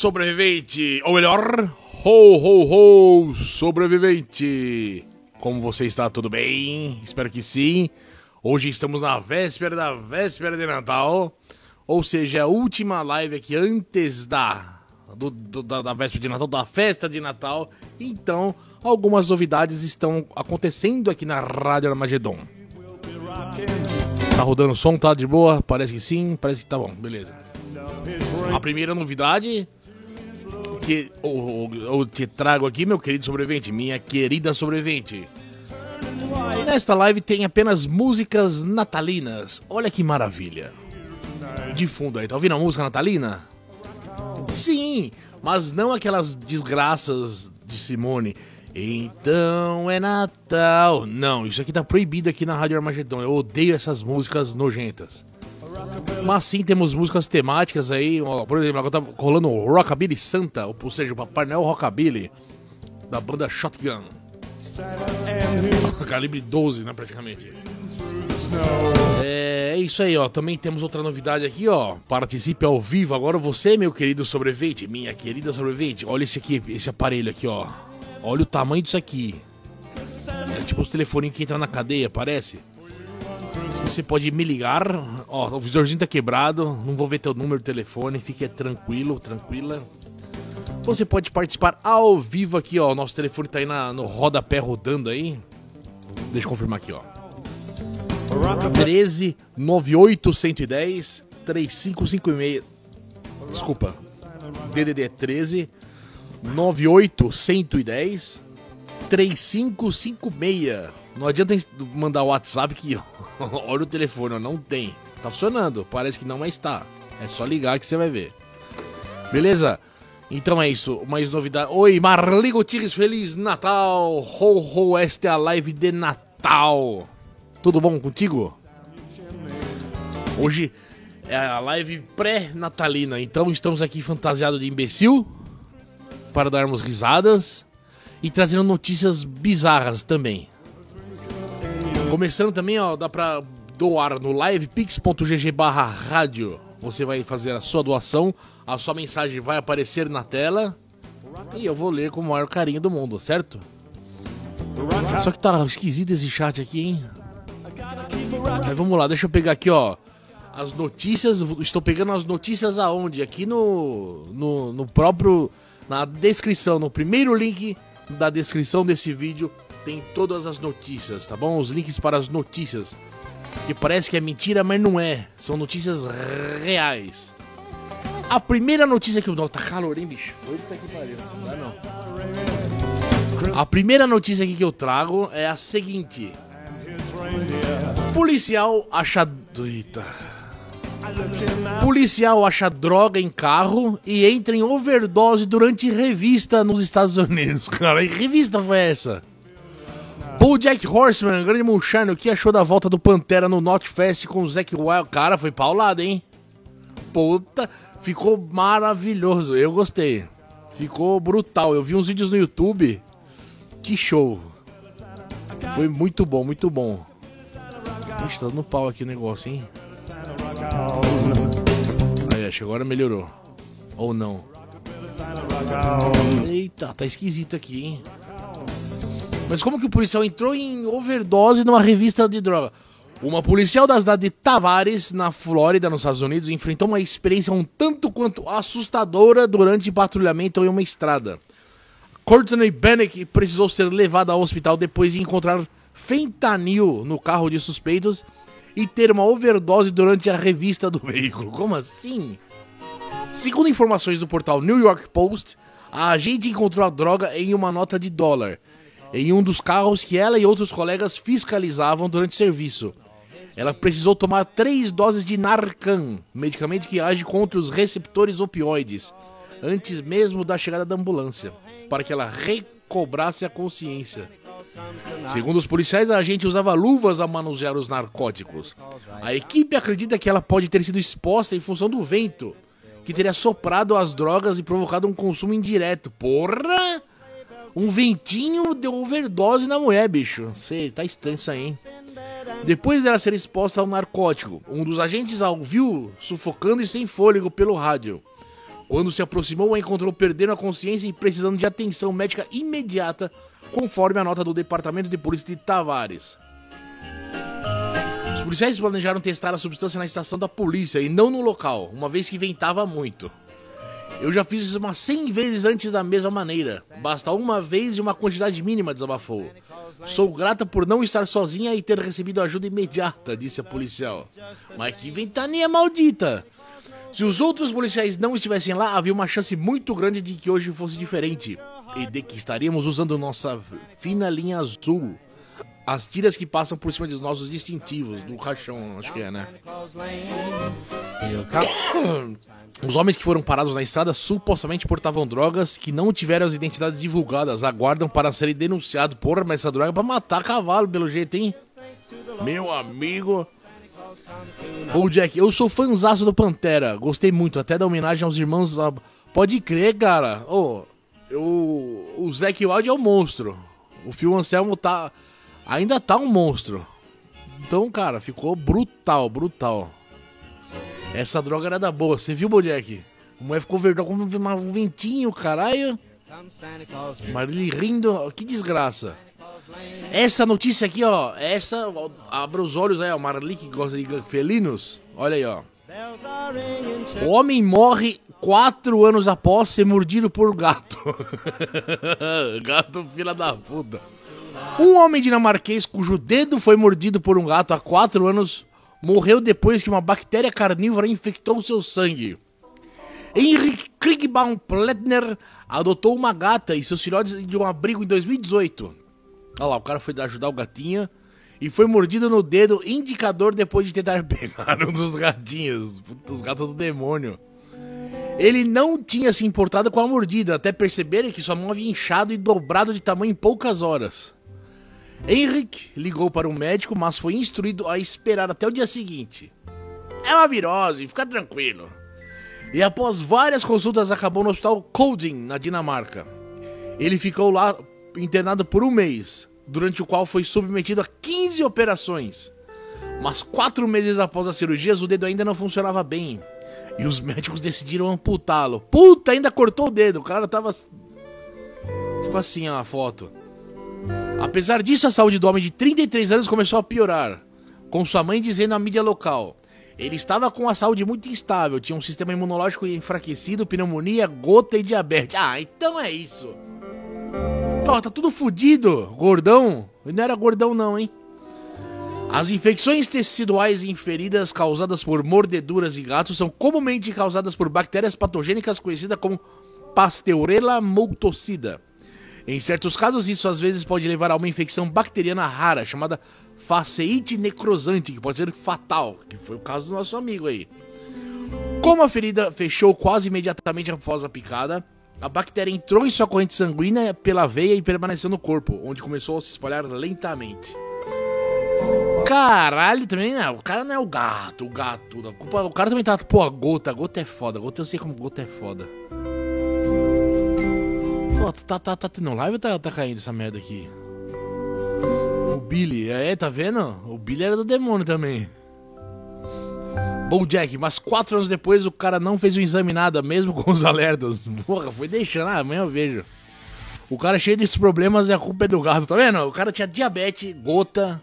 Sobrevivente! Ou melhor, ho, ho, ho, sobrevivente! Como você está? Tudo bem? Espero que sim. Hoje estamos na véspera da véspera de Natal. Ou seja, a última live aqui antes da, do, do, da, da véspera de Natal, da festa de Natal. Então, algumas novidades estão acontecendo aqui na Rádio Armagedon. Tá rodando o som, tá de boa? Parece que sim, parece que tá bom, beleza. A primeira novidade que eu, eu, te trago aqui, meu querido sobrevivente, minha querida sobrevivente. Nesta live tem apenas músicas natalinas. Olha que maravilha. De fundo aí, tá ouvindo a música natalina? Sim, mas não aquelas desgraças de Simone. Então é Natal. Não, isso aqui tá proibido aqui na Rádio Armagedon. Eu odeio essas músicas nojentas. Mas sim, temos músicas temáticas aí. Por exemplo, agora tá rolando o Rockabilly Santa, ou seja, o Papai Noel Rockabilly, da banda Shotgun. Calibre 12, né, praticamente. É, é isso aí, ó. Também temos outra novidade aqui, ó. Participe ao vivo. Agora você, meu querido sobrevivente, minha querida sobrevivente. Olha esse aqui, esse aparelho aqui, ó. Olha o tamanho disso aqui. É tipo os telefoninhos que entram na cadeia, parece. Você pode me ligar. Ó, o visorzinho tá quebrado. Não vou ver teu número de telefone. Fique tranquilo, tranquila. Você pode participar ao vivo aqui, ó. Nosso telefone tá aí na, no rodapé rodando aí. Deixa eu confirmar aqui, ó. 13 98 110 3556. Desculpa. DDD 13 98 110 3556. Não adianta mandar o WhatsApp que olha o telefone, não tem. Tá funcionando, parece que não, mas tá. É só ligar que você vai ver. Beleza? Então é isso, mais novidade. Oi, Marli Gutierrez, Feliz Natal! Ho, ho, esta é a live de Natal. Tudo bom contigo? Hoje é a live pré-natalina, então estamos aqui fantasiados de imbecil para darmos risadas e trazendo notícias bizarras também. Começando também, ó, dá pra doar no livepix.gg barra rádio. Você vai fazer a sua doação, a sua mensagem vai aparecer na tela e eu vou ler com o maior carinho do mundo, certo? Só que tá esquisito esse chat aqui, hein? Mas vamos lá, deixa eu pegar aqui, ó. As notícias, estou pegando as notícias aonde? Aqui no, no, no próprio, na descrição, no primeiro link da descrição desse vídeo tem todas as notícias, tá bom? Os links para as notícias. Que parece que é mentira, mas não é. São notícias reais. A primeira notícia que eu. Tá calor, hein, bicho? Que pariu. Não não. A primeira notícia aqui que eu trago é a seguinte: Policial acha. Eita. Policial acha droga em carro e entra em overdose durante revista nos Estados Unidos. Cara, que revista foi essa? Paul Jack Horseman, grande Munchano, o que achou da volta do Pantera no Not Fest com o Zack Wild? Cara, foi paulado, hein? Puta, ficou maravilhoso. Eu gostei. Ficou brutal. Eu vi uns vídeos no YouTube. Que show. Foi muito bom, muito bom. Ixi, tá dando pau aqui o negócio, hein? Aí, acho que agora melhorou. Ou não. Eita, tá esquisito aqui, hein? Mas como que o policial entrou em overdose numa revista de droga? Uma policial da cidade de Tavares, na Flórida, nos Estados Unidos, enfrentou uma experiência um tanto quanto assustadora durante patrulhamento em uma estrada. Courtney Bannock precisou ser levada ao hospital depois de encontrar fentanil no carro de suspeitos e ter uma overdose durante a revista do veículo. Como assim? Segundo informações do portal New York Post, a agente encontrou a droga em uma nota de dólar em um dos carros que ela e outros colegas fiscalizavam durante o serviço. Ela precisou tomar três doses de Narcan, medicamento que age contra os receptores opioides, antes mesmo da chegada da ambulância, para que ela recobrasse a consciência. Segundo os policiais, a agente usava luvas a manusear os narcóticos. A equipe acredita que ela pode ter sido exposta em função do vento, que teria soprado as drogas e provocado um consumo indireto. Porra! Um ventinho deu overdose na mulher, bicho. Sei, tá estranho isso aí, hein? Depois dela ser exposta ao narcótico, um dos agentes a ouviu sufocando e sem fôlego pelo rádio. Quando se aproximou, a encontrou perdendo a consciência e precisando de atenção médica imediata, conforme a nota do Departamento de Polícia de Tavares. Os policiais planejaram testar a substância na estação da polícia e não no local, uma vez que ventava muito. Eu já fiz isso umas 100 vezes antes da mesma maneira. Basta uma vez e uma quantidade mínima, desabafou. Sou grata por não estar sozinha e ter recebido ajuda imediata, disse a policial. Mas que ventania maldita! Se os outros policiais não estivessem lá, havia uma chance muito grande de que hoje fosse diferente. E de que estaríamos usando nossa fina linha azul. As tiras que passam por cima dos nossos distintivos, do caixão, acho que é, né? Os homens que foram parados na estrada supostamente portavam drogas que não tiveram as identidades divulgadas. Aguardam para serem denunciados. Porra, mas essa droga é matar cavalo, pelo jeito, hein? Meu amigo. Ô Jack, eu sou fanzaço do Pantera. Gostei muito, até da homenagem aos irmãos. Pode crer, cara. Ô, eu... o Zack Wild é um monstro. O Phil Anselmo tá. Ainda tá um monstro. Então, cara, ficou brutal, brutal. Essa droga era da boa. Você viu, Bojack? A mulher ficou verdade com um ventinho, caralho. Marli rindo. Que desgraça. Essa notícia aqui, ó. Essa. Abra os olhos aí, ó. Marli que gosta de felinos. Olha aí, ó. O homem morre quatro anos após ser mordido por gato. gato, fila da puta. Um homem dinamarquês cujo dedo foi mordido por um gato há quatro anos morreu depois que uma bactéria carnívora infectou seu sangue. Henrik Kriegbaum Pletner adotou uma gata e seus filhotes de um abrigo em 2018. Olha lá, o cara foi ajudar o gatinho e foi mordido no dedo indicador depois de tentar pegar um dos gatinhos. Os gatos do demônio. Ele não tinha se importado com a mordida, até perceberem que sua mão havia inchado e dobrado de tamanho em poucas horas. Henrik ligou para o médico, mas foi instruído a esperar até o dia seguinte. É uma virose, fica tranquilo. E após várias consultas, acabou no hospital Kolding, na Dinamarca. Ele ficou lá internado por um mês, durante o qual foi submetido a 15 operações. Mas quatro meses após as cirurgias, o dedo ainda não funcionava bem. E os médicos decidiram amputá-lo. Puta, ainda cortou o dedo. O cara tava. Ficou assim ó, a foto. Apesar disso, a saúde do homem de 33 anos começou a piorar, com sua mãe dizendo à mídia local. Ele estava com a saúde muito instável, tinha um sistema imunológico enfraquecido, pneumonia, gota e diabetes. Ah, então é isso. Ó, tá tudo fudido, gordão. Não era gordão não, hein? As infecções teciduais inferidas causadas por mordeduras de gatos são comumente causadas por bactérias patogênicas conhecidas como Pasteurella multocida. Em certos casos, isso às vezes pode levar a uma infecção bacteriana rara, chamada faceite necrosante, que pode ser fatal, que foi o caso do nosso amigo aí. Como a ferida fechou quase imediatamente após a picada, a bactéria entrou em sua corrente sanguínea pela veia e permaneceu no corpo, onde começou a se espalhar lentamente. Caralho, também não. O cara não é o gato, o gato. O cara também tá. Pô, a gota. A gota é foda. A gota eu sei como gota é foda. Pô, tá, tá, tá tendo live ou tá, tá caindo essa merda aqui? O Billy, é, tá vendo? O Billy era do demônio também. Bom, Jack, mas quatro anos depois o cara não fez o exame nada, mesmo com os alertas. Porra, foi deixando, ah, amanhã eu vejo. O cara cheio desses problemas e a culpa é do gato, tá vendo? O cara tinha diabetes, gota.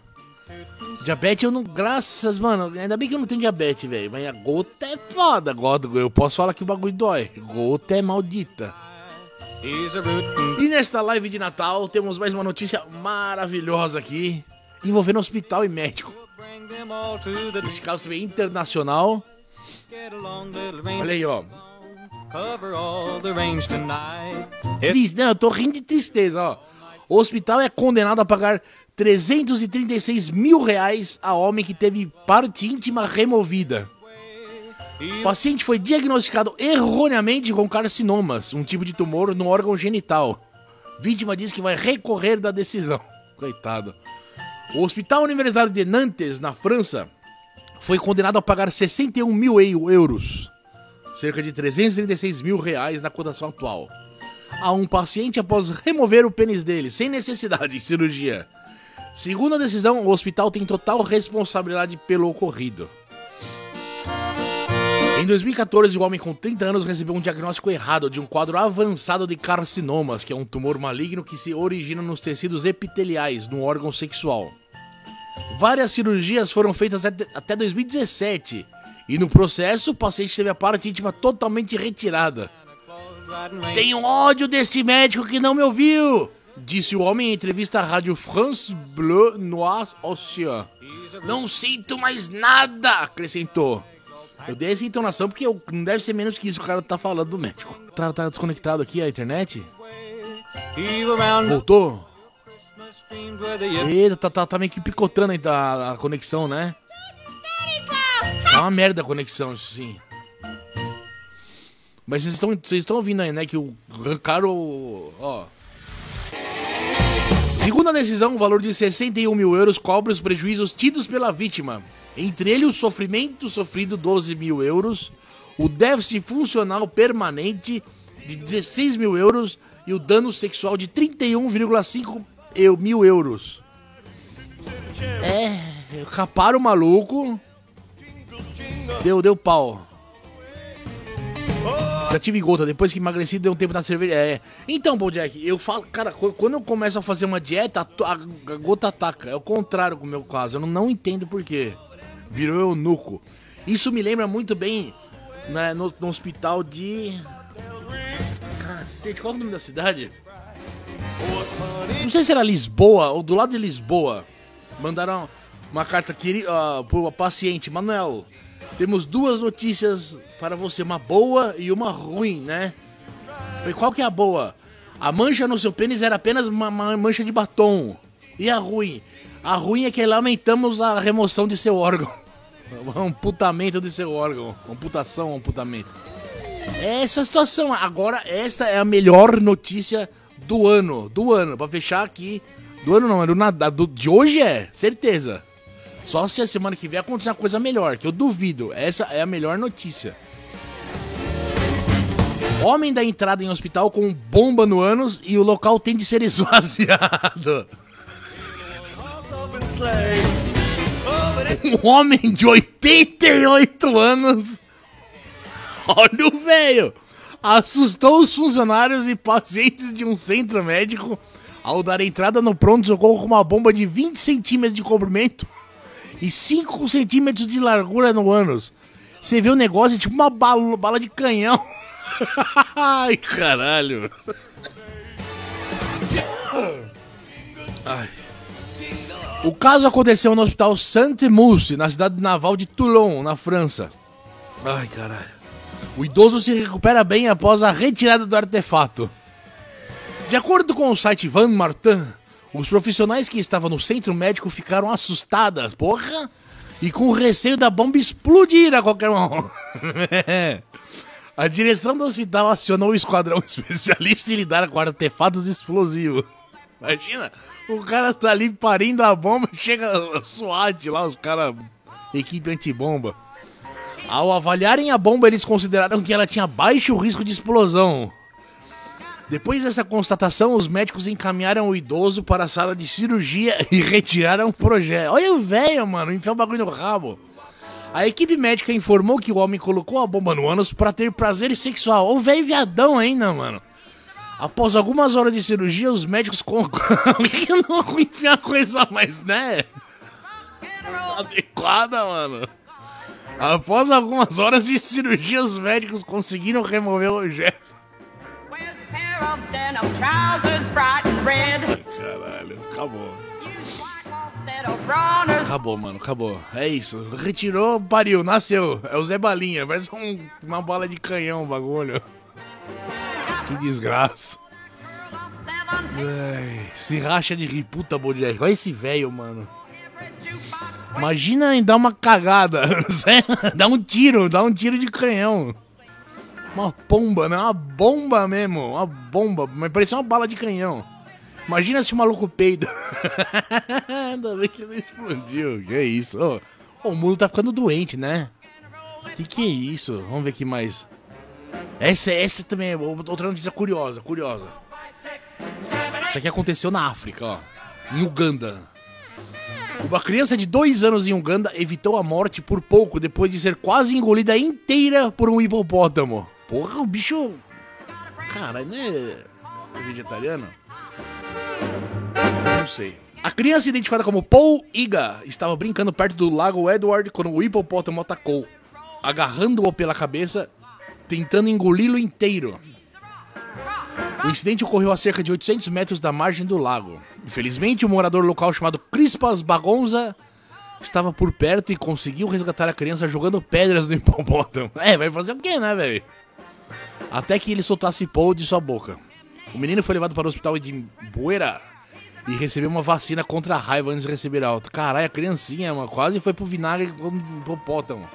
Diabetes eu não. Graças, mano. Ainda bem que eu não tenho diabetes, velho. Mas a gota é foda. Gota, eu posso falar que o bagulho dói. Gota é maldita. E nesta live de Natal temos mais uma notícia maravilhosa aqui, envolvendo hospital e médico. Esse caso também é internacional. Olha aí, ó. Diz, não, eu tô rindo de tristeza, ó. O hospital é condenado a pagar 336 mil reais a homem que teve parte íntima removida. O paciente foi diagnosticado erroneamente com carcinomas, um tipo de tumor no órgão genital. Vítima diz que vai recorrer da decisão. Coitado. O Hospital Universitário de Nantes, na França, foi condenado a pagar 61 mil euros, cerca de 336 mil reais na cotação atual, a um paciente após remover o pênis dele, sem necessidade de cirurgia. Segundo a decisão, o hospital tem total responsabilidade pelo ocorrido. Em 2014, o homem com 30 anos recebeu um diagnóstico errado de um quadro avançado de carcinomas, que é um tumor maligno que se origina nos tecidos epiteliais no órgão sexual. Várias cirurgias foram feitas até 2017 e no processo o paciente teve a parte íntima totalmente retirada. Tenho ódio desse médico que não me ouviu, disse o homem em entrevista à rádio France Bleu Noir Océan. Não sinto mais nada, acrescentou. Eu dei essa entonação porque eu, não deve ser menos que isso o cara tá falando do médico. Tá, tá desconectado aqui a internet? Voltou? Eita, tá, tá, tá meio que picotando aí a, a conexão, né? Tá uma merda a conexão, isso sim. Mas vocês estão, ouvindo aí, né? Que o caro. Ó. Segundo a decisão, o valor de 61 mil euros cobre os prejuízos tidos pela vítima. Entre ele, o sofrimento sofrido 12 mil euros, o déficit funcional permanente de 16 mil euros e o dano sexual de 31,5 mil euros. É, caparam o maluco. Deu, deu pau. Já tive gota, depois que emagreci, deu um tempo na cerveja. É. Então, Bojack, eu falo, cara, quando eu começo a fazer uma dieta, a, gota ataca. É o contrário com o meu caso. Eu não, não entendo por quê virou eunuco. Isso me lembra muito bem né, no, no hospital de. Cacete, qual é o nome da cidade? Não sei se era Lisboa ou do lado de Lisboa. Mandaram uma carta aqui uh, pro paciente, Manuel. Temos duas notícias para você, uma boa e uma ruim, né? Qual que é a boa? A mancha no seu pênis era apenas uma, uma mancha de batom. E a ruim? A ruim é que lamentamos a remoção de seu órgão. amputamento de seu órgão. Amputação, amputamento. É essa situação. Agora, essa é a melhor notícia do ano. Do ano. Pra fechar aqui. Do ano não, é do, do, de hoje é, certeza. Só se a semana que vem acontecer uma coisa melhor, que eu duvido. Essa é a melhor notícia. Homem dá entrada em hospital com bomba no ânus e o local tem de ser esvaziado. Um homem de 88 anos. Olha o velho. Assustou os funcionários e pacientes de um centro médico ao dar entrada no pronto-socorro com uma bomba de 20 centímetros de comprimento e 5 centímetros de largura no ânus. Você vê o negócio tipo uma bala, bala de canhão. Ai, caralho. Ai. O caso aconteceu no hospital Sainte-Mousse, na cidade naval de Toulon, na França. Ai, caralho. O idoso se recupera bem após a retirada do artefato. De acordo com o site Van Martin, os profissionais que estavam no centro médico ficaram assustadas, porra, e com receio da bomba explodir a qualquer momento. a direção do hospital acionou o esquadrão especialista em lidar com artefatos explosivos. Imagina, o cara tá ali parindo a bomba, chega a SWAT lá, os caras, equipe antibomba. Ao avaliarem a bomba, eles consideraram que ela tinha baixo risco de explosão. Depois dessa constatação, os médicos encaminharam o idoso para a sala de cirurgia e retiraram o projeto. Olha o velho, mano, enfiou o bagulho no rabo. A equipe médica informou que o homem colocou a bomba no ânus para ter prazer sexual. O velho viadão ainda, mano. Após algumas horas de cirurgia, os médicos concordam que não enfiar coisa mais, né? Adequada, mano. Após algumas horas de cirurgia, os médicos conseguiram remover o objeto. Caralho, acabou. Acabou, mano, acabou. É isso. Retirou, pariu, nasceu. É o Zé Balinha, parece um, uma bala de canhão o bagulho. Que desgraça. Ai, se racha de rir, puta Bojack. Olha esse velho, mano. Imagina em dar uma cagada. dá um tiro, dá um tiro de canhão. Uma bomba, né? Uma bomba mesmo. Uma bomba. Mas parecia uma bala de canhão. Imagina se o maluco peida. Ainda bem que não explodiu. Que é isso? Oh, o mundo tá ficando doente, né? Que que é isso? Vamos ver aqui mais. Essa, essa também é outra notícia curiosa, curiosa. Isso aqui aconteceu na África, ó. Em Uganda. Uma criança de dois anos em Uganda evitou a morte por pouco depois de ser quase engolida inteira por um hipopótamo. Porra, o bicho. Cara, né? Vegetariano? Não sei. A criança identificada como Paul Iga estava brincando perto do lago Edward quando o hipopótamo atacou, agarrando-o pela cabeça, tentando engoli-lo inteiro. O incidente ocorreu a cerca de 800 metros da margem do lago. Infelizmente, um morador local chamado Crispas Bagonza estava por perto e conseguiu resgatar a criança jogando pedras no hipopótamo. É, vai fazer o quê, né, velho? Até que ele soltasse Paul de sua boca. O menino foi levado para o hospital de Buera e recebeu uma vacina contra a raiva antes de receber alta. Caralho, a criancinha, mano, quase foi pro vinagre com o hipopótamo.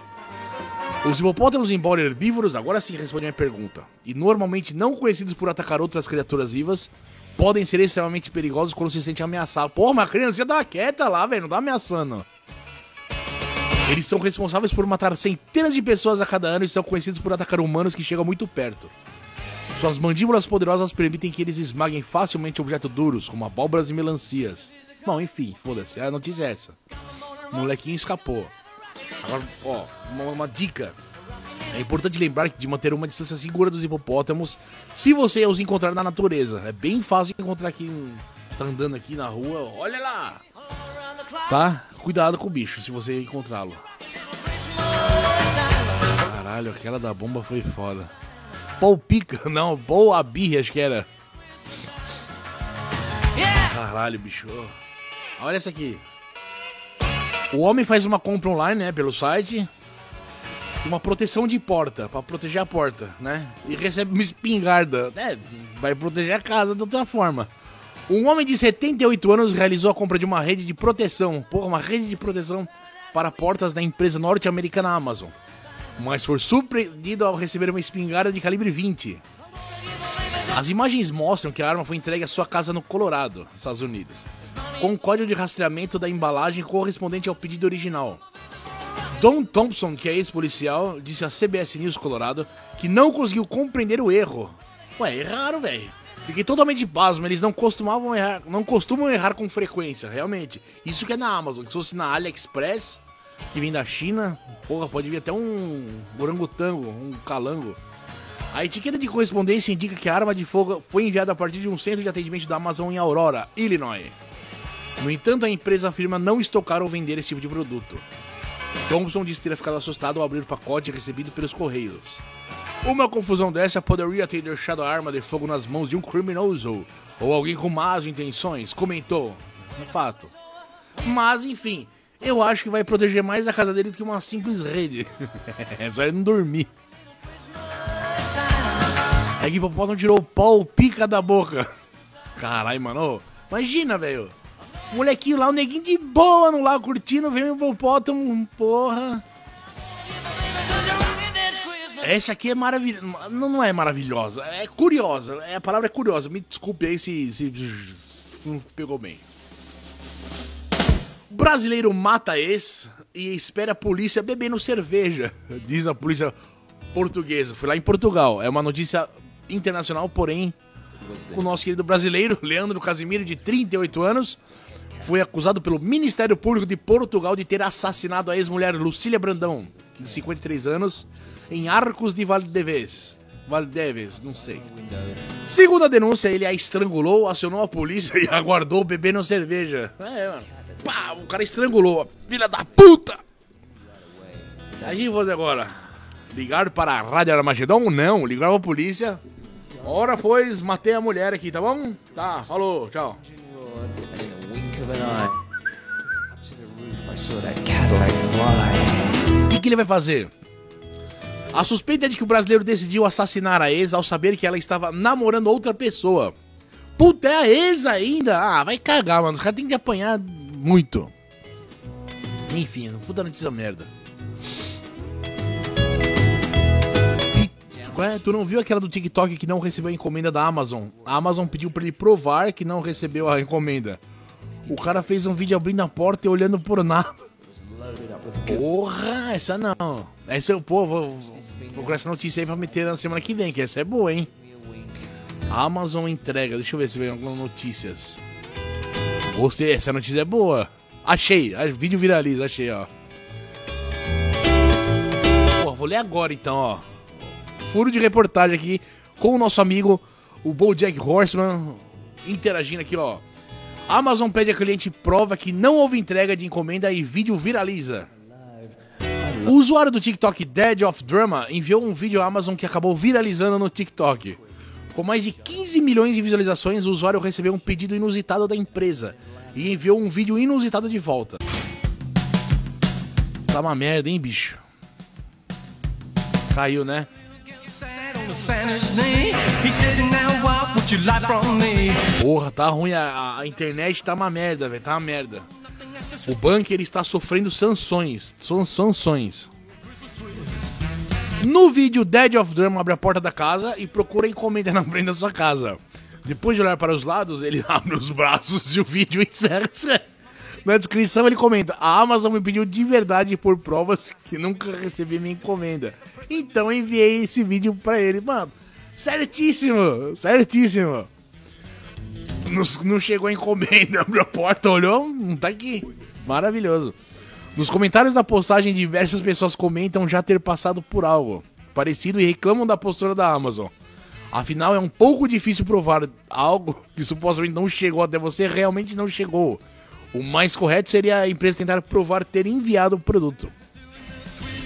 Os hipopótamos, embora herbívoros, agora sim respondem a pergunta, e normalmente não conhecidos por atacar outras criaturas vivas, podem ser extremamente perigosos quando se sentem ameaçados. Pô, mas a criancinha tava quieta lá, velho, não tá ameaçando. Eles são responsáveis por matar centenas de pessoas a cada ano e são conhecidos por atacar humanos que chegam muito perto. Suas mandíbulas poderosas permitem que eles esmaguem facilmente objetos duros, como abóboras e melancias. Bom, enfim, foda-se, a notícia é essa. O molequinho escapou. Agora, ó, uma, uma dica. É importante lembrar de manter uma distância segura dos hipopótamos se você os encontrar na natureza. É bem fácil encontrar aqui. Está andando aqui na rua, olha lá! Tá? Cuidado com o bicho se você encontrá-lo. Caralho, aquela da bomba foi foda. Paul Pica, não, Paul Abir, acho que era. Caralho, bicho. Olha essa aqui. O homem faz uma compra online, né, pelo site. Uma proteção de porta, para proteger a porta, né? E recebe uma espingarda. É, vai proteger a casa de outra forma. Um homem de 78 anos realizou a compra de uma rede de proteção. Porra, uma rede de proteção para portas da empresa norte-americana Amazon mas foi surpreendido ao receber uma espingarda de calibre 20. As imagens mostram que a arma foi entregue à sua casa no Colorado, Estados Unidos, com o código de rastreamento da embalagem correspondente ao pedido original. Don Thompson, que é ex-policial, disse à CBS News Colorado que não conseguiu compreender o erro. Ué, erraram, velho. Fiquei totalmente pasmo, eles não costumavam errar, não costumam errar com frequência, realmente. Isso que é na Amazon, se fosse na AliExpress, que vem da China, porra, pode vir até um orangotango, um calango. A etiqueta de correspondência indica que a arma de fogo foi enviada a partir de um centro de atendimento da Amazon em Aurora, Illinois. No entanto, a empresa afirma não estocar ou vender esse tipo de produto. Thompson disse ter ficado assustado ao abrir o pacote recebido pelos correios. Uma confusão dessa poderia ter deixado a arma de fogo nas mãos de um criminoso ou alguém com más intenções, comentou. É fato. Mas, enfim, eu acho que vai proteger mais a casa dele do que uma simples rede. é só ele não dormir. É que o hipopótamo tirou o pau pica da boca. Caralho, mano. Imagina, velho. Molequinho lá, o neguinho de boa no lago curtindo, vem o hipopótamo, porra. Essa aqui é maravilhosa. Não, não é maravilhosa, é curiosa. É, a palavra é curiosa. Me desculpe aí se, se não pegou bem. Brasileiro mata ex e espera a polícia bebendo cerveja, diz a polícia portuguesa. Foi lá em Portugal. É uma notícia internacional, porém, o nosso querido brasileiro, Leandro Casimiro, de 38 anos, foi acusado pelo Ministério Público de Portugal de ter assassinado a ex-mulher Lucília Brandão, de 53 anos, em Arcos de Valdeves. Valdeves, não sei. Segundo a denúncia, ele a estrangulou, acionou a polícia e aguardou bebendo cerveja. É, mano. Pá, o cara estrangulou. Filha da puta! Aí vou agora. Ligar para a Rádio Armagedon? Não, ligar para a polícia. Ora, pois, matei a mulher aqui, tá bom? Tá, falou, tchau. O que, que ele vai fazer? A suspeita é de que o brasileiro decidiu assassinar a ex ao saber que ela estava namorando outra pessoa. Puta, é a ex ainda? Ah, vai cagar, mano. Os caras têm que apanhar muito. Enfim, puta notícia merda. Ué, tu não viu aquela do TikTok que não recebeu a encomenda da Amazon? A Amazon pediu para ele provar que não recebeu a encomenda. O cara fez um vídeo abrindo a porta e olhando por nada. Porra, essa não. Essa eu, pô, vou, procurar essa notícia aí pra meter na semana que vem, que essa é boa, hein? Amazon entrega. Deixa eu ver se vem algumas notícias. Gostei, essa notícia é boa. Achei, a- vídeo viraliza, achei, ó. Pô, vou ler agora então, ó. Furo de reportagem aqui com o nosso amigo, o Bojack Horseman, interagindo aqui, ó. Amazon pede a cliente prova que não houve entrega de encomenda e vídeo viraliza. O usuário do TikTok Dead of Drama enviou um vídeo à Amazon que acabou viralizando no TikTok. Com mais de 15 milhões de visualizações, o usuário recebeu um pedido inusitado da empresa e enviou um vídeo inusitado de volta. Tá uma merda, hein, bicho? Caiu, né? Porra, tá ruim, a, a internet tá uma merda, velho, tá uma merda. O bunker está sofrendo sanções, san- sanções. No vídeo, Dead of Drama abre a porta da casa e procura encomenda na frente da sua casa. Depois de olhar para os lados, ele abre os braços e o vídeo encerra-se. Na descrição ele comenta: A Amazon me pediu de verdade por provas que nunca recebi minha encomenda. Então enviei esse vídeo pra ele. Mano, certíssimo, certíssimo. Não, não chegou a encomenda, abriu a porta, olhou, não tá aqui. Maravilhoso. Nos comentários da postagem, diversas pessoas comentam já ter passado por algo parecido e reclamam da postura da Amazon. Afinal, é um pouco difícil provar algo que supostamente não chegou até você realmente não chegou. O mais correto seria a empresa tentar provar ter enviado o produto.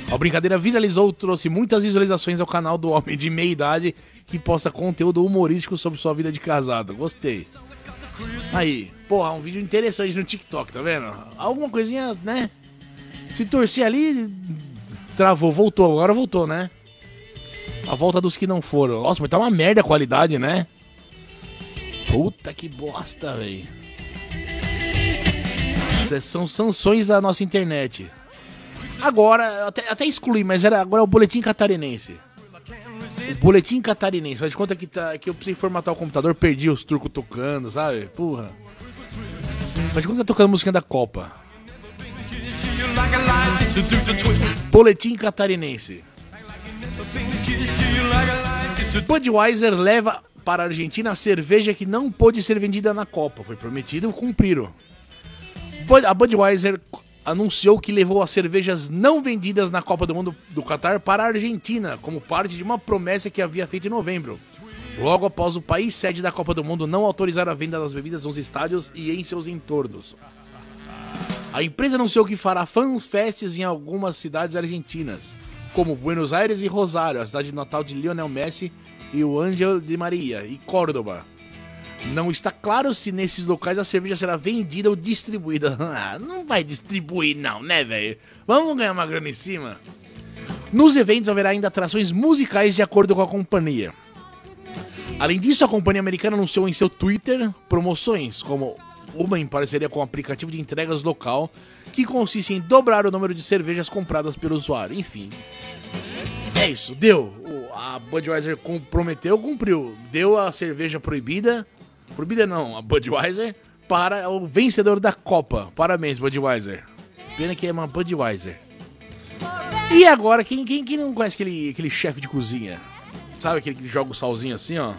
A brincadeira viralizou, trouxe muitas visualizações ao canal do homem de meia idade que posta conteúdo humorístico sobre sua vida de casado. Gostei. Aí, porra, um vídeo interessante no TikTok, tá vendo? Alguma coisinha, né? Se torcer ali, travou, voltou, agora voltou, né? A volta dos que não foram. Nossa, mas tá uma merda a qualidade, né? Puta que bosta, velho. São sanções da nossa internet. Agora, até, até excluí, mas era, agora é o boletim catarinense. Boletim catarinense. Faz de conta que, tá, que eu precisei formatar o computador, perdi os turcos tocando, sabe? Porra. Faz de conta que tá tocando a música da Copa. Boletim catarinense. Budweiser leva para a Argentina a cerveja que não pôde ser vendida na Copa. Foi prometido, cumpriram. A Budweiser anunciou que levou as cervejas não vendidas na Copa do Mundo do Catar para a Argentina, como parte de uma promessa que havia feito em novembro. Logo após o país sede da Copa do Mundo não autorizar a venda das bebidas nos estádios e em seus entornos. A empresa anunciou que fará fanfests em algumas cidades argentinas, como Buenos Aires e Rosário, a cidade natal de Lionel Messi e o Ángel de Maria, e Córdoba. Não está claro se nesses locais a cerveja será vendida ou distribuída. Ah, não vai distribuir não, né, velho? Vamos ganhar uma grana em cima? Nos eventos haverá ainda atrações musicais de acordo com a companhia. Além disso, a companhia americana anunciou em seu Twitter promoções, como uma em parceria com o aplicativo de entregas local, que consiste em dobrar o número de cervejas compradas pelo usuário. Enfim, é isso, deu. A Budweiser com- prometeu, cumpriu. Deu a cerveja proibida, proibida não, a Budweiser, para o vencedor da Copa. Parabéns, Budweiser. Pena que é uma Budweiser. E agora, quem, quem, quem não conhece aquele, aquele chefe de cozinha? Sabe aquele que joga o salzinho assim, ó?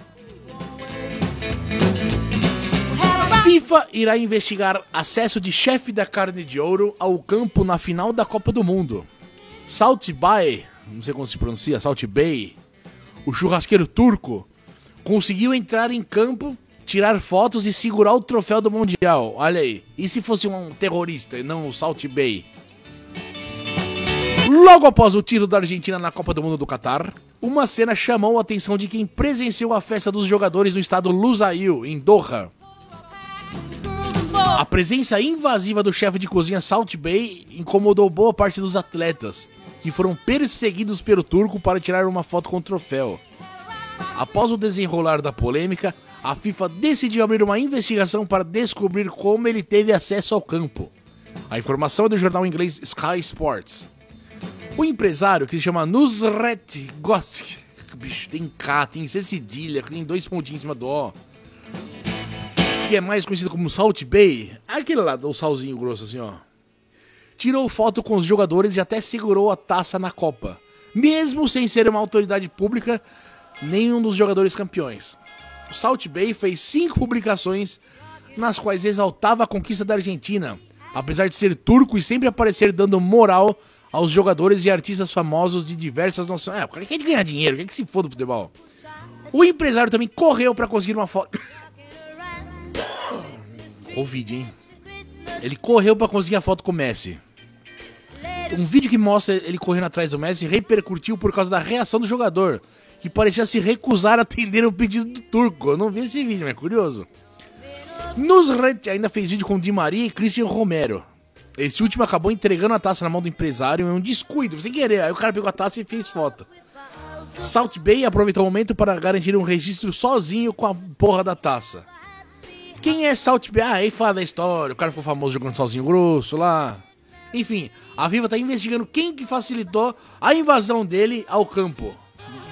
FIFA irá investigar acesso de chefe da carne de ouro ao campo na final da Copa do Mundo. Salt Bay, não sei como se pronuncia, Salt Bay, o churrasqueiro turco, conseguiu entrar em campo, tirar fotos e segurar o troféu do Mundial. Olha aí. E se fosse um terrorista e não o Salt Bay? Logo após o título da Argentina na Copa do Mundo do Catar, uma cena chamou a atenção de quem presenciou a festa dos jogadores do estado Lusail, em Doha. A presença invasiva do chefe de cozinha Salt Bay incomodou boa parte dos atletas, que foram perseguidos pelo turco para tirar uma foto com o troféu. Após o desenrolar da polêmica, a FIFA decidiu abrir uma investigação para descobrir como ele teve acesso ao campo. A informação é do jornal inglês Sky Sports. O empresário, que se chama Nusret Gosk, bicho, tem K, tem C cedilha, tem dois pontinhos em cima do O, que é mais conhecido como Salt Bay, aquele lá, o salzinho grosso assim, ó. Tirou foto com os jogadores e até segurou a taça na Copa. Mesmo sem ser uma autoridade pública, nenhum dos jogadores campeões. O Salt Bay fez cinco publicações nas quais exaltava a conquista da Argentina, apesar de ser turco e sempre aparecer dando moral aos jogadores e artistas famosos de diversas nações. É, o cara quer ganhar dinheiro, quer que se foda o futebol. O empresário também correu para conseguir uma foto. Covid, hein? Ele correu para conseguir a foto com o Messi. Um vídeo que mostra ele correndo atrás do Messi repercutiu por causa da reação do jogador, que parecia se recusar a atender o pedido do turco. Eu não vi esse vídeo, mas é curioso. Nos ainda fez vídeo com Di Maria e Christian Romero. Esse último acabou entregando a taça na mão do empresário em um descuido, sem querer. Aí o cara pegou a taça e fez foto. Salt Bay aproveitou o momento para garantir um registro sozinho com a porra da taça. Quem é Salt Bay? Ah, aí fala da história. O cara ficou famoso jogando sozinho grosso lá. Enfim, a FIFA está investigando quem que facilitou a invasão dele ao campo.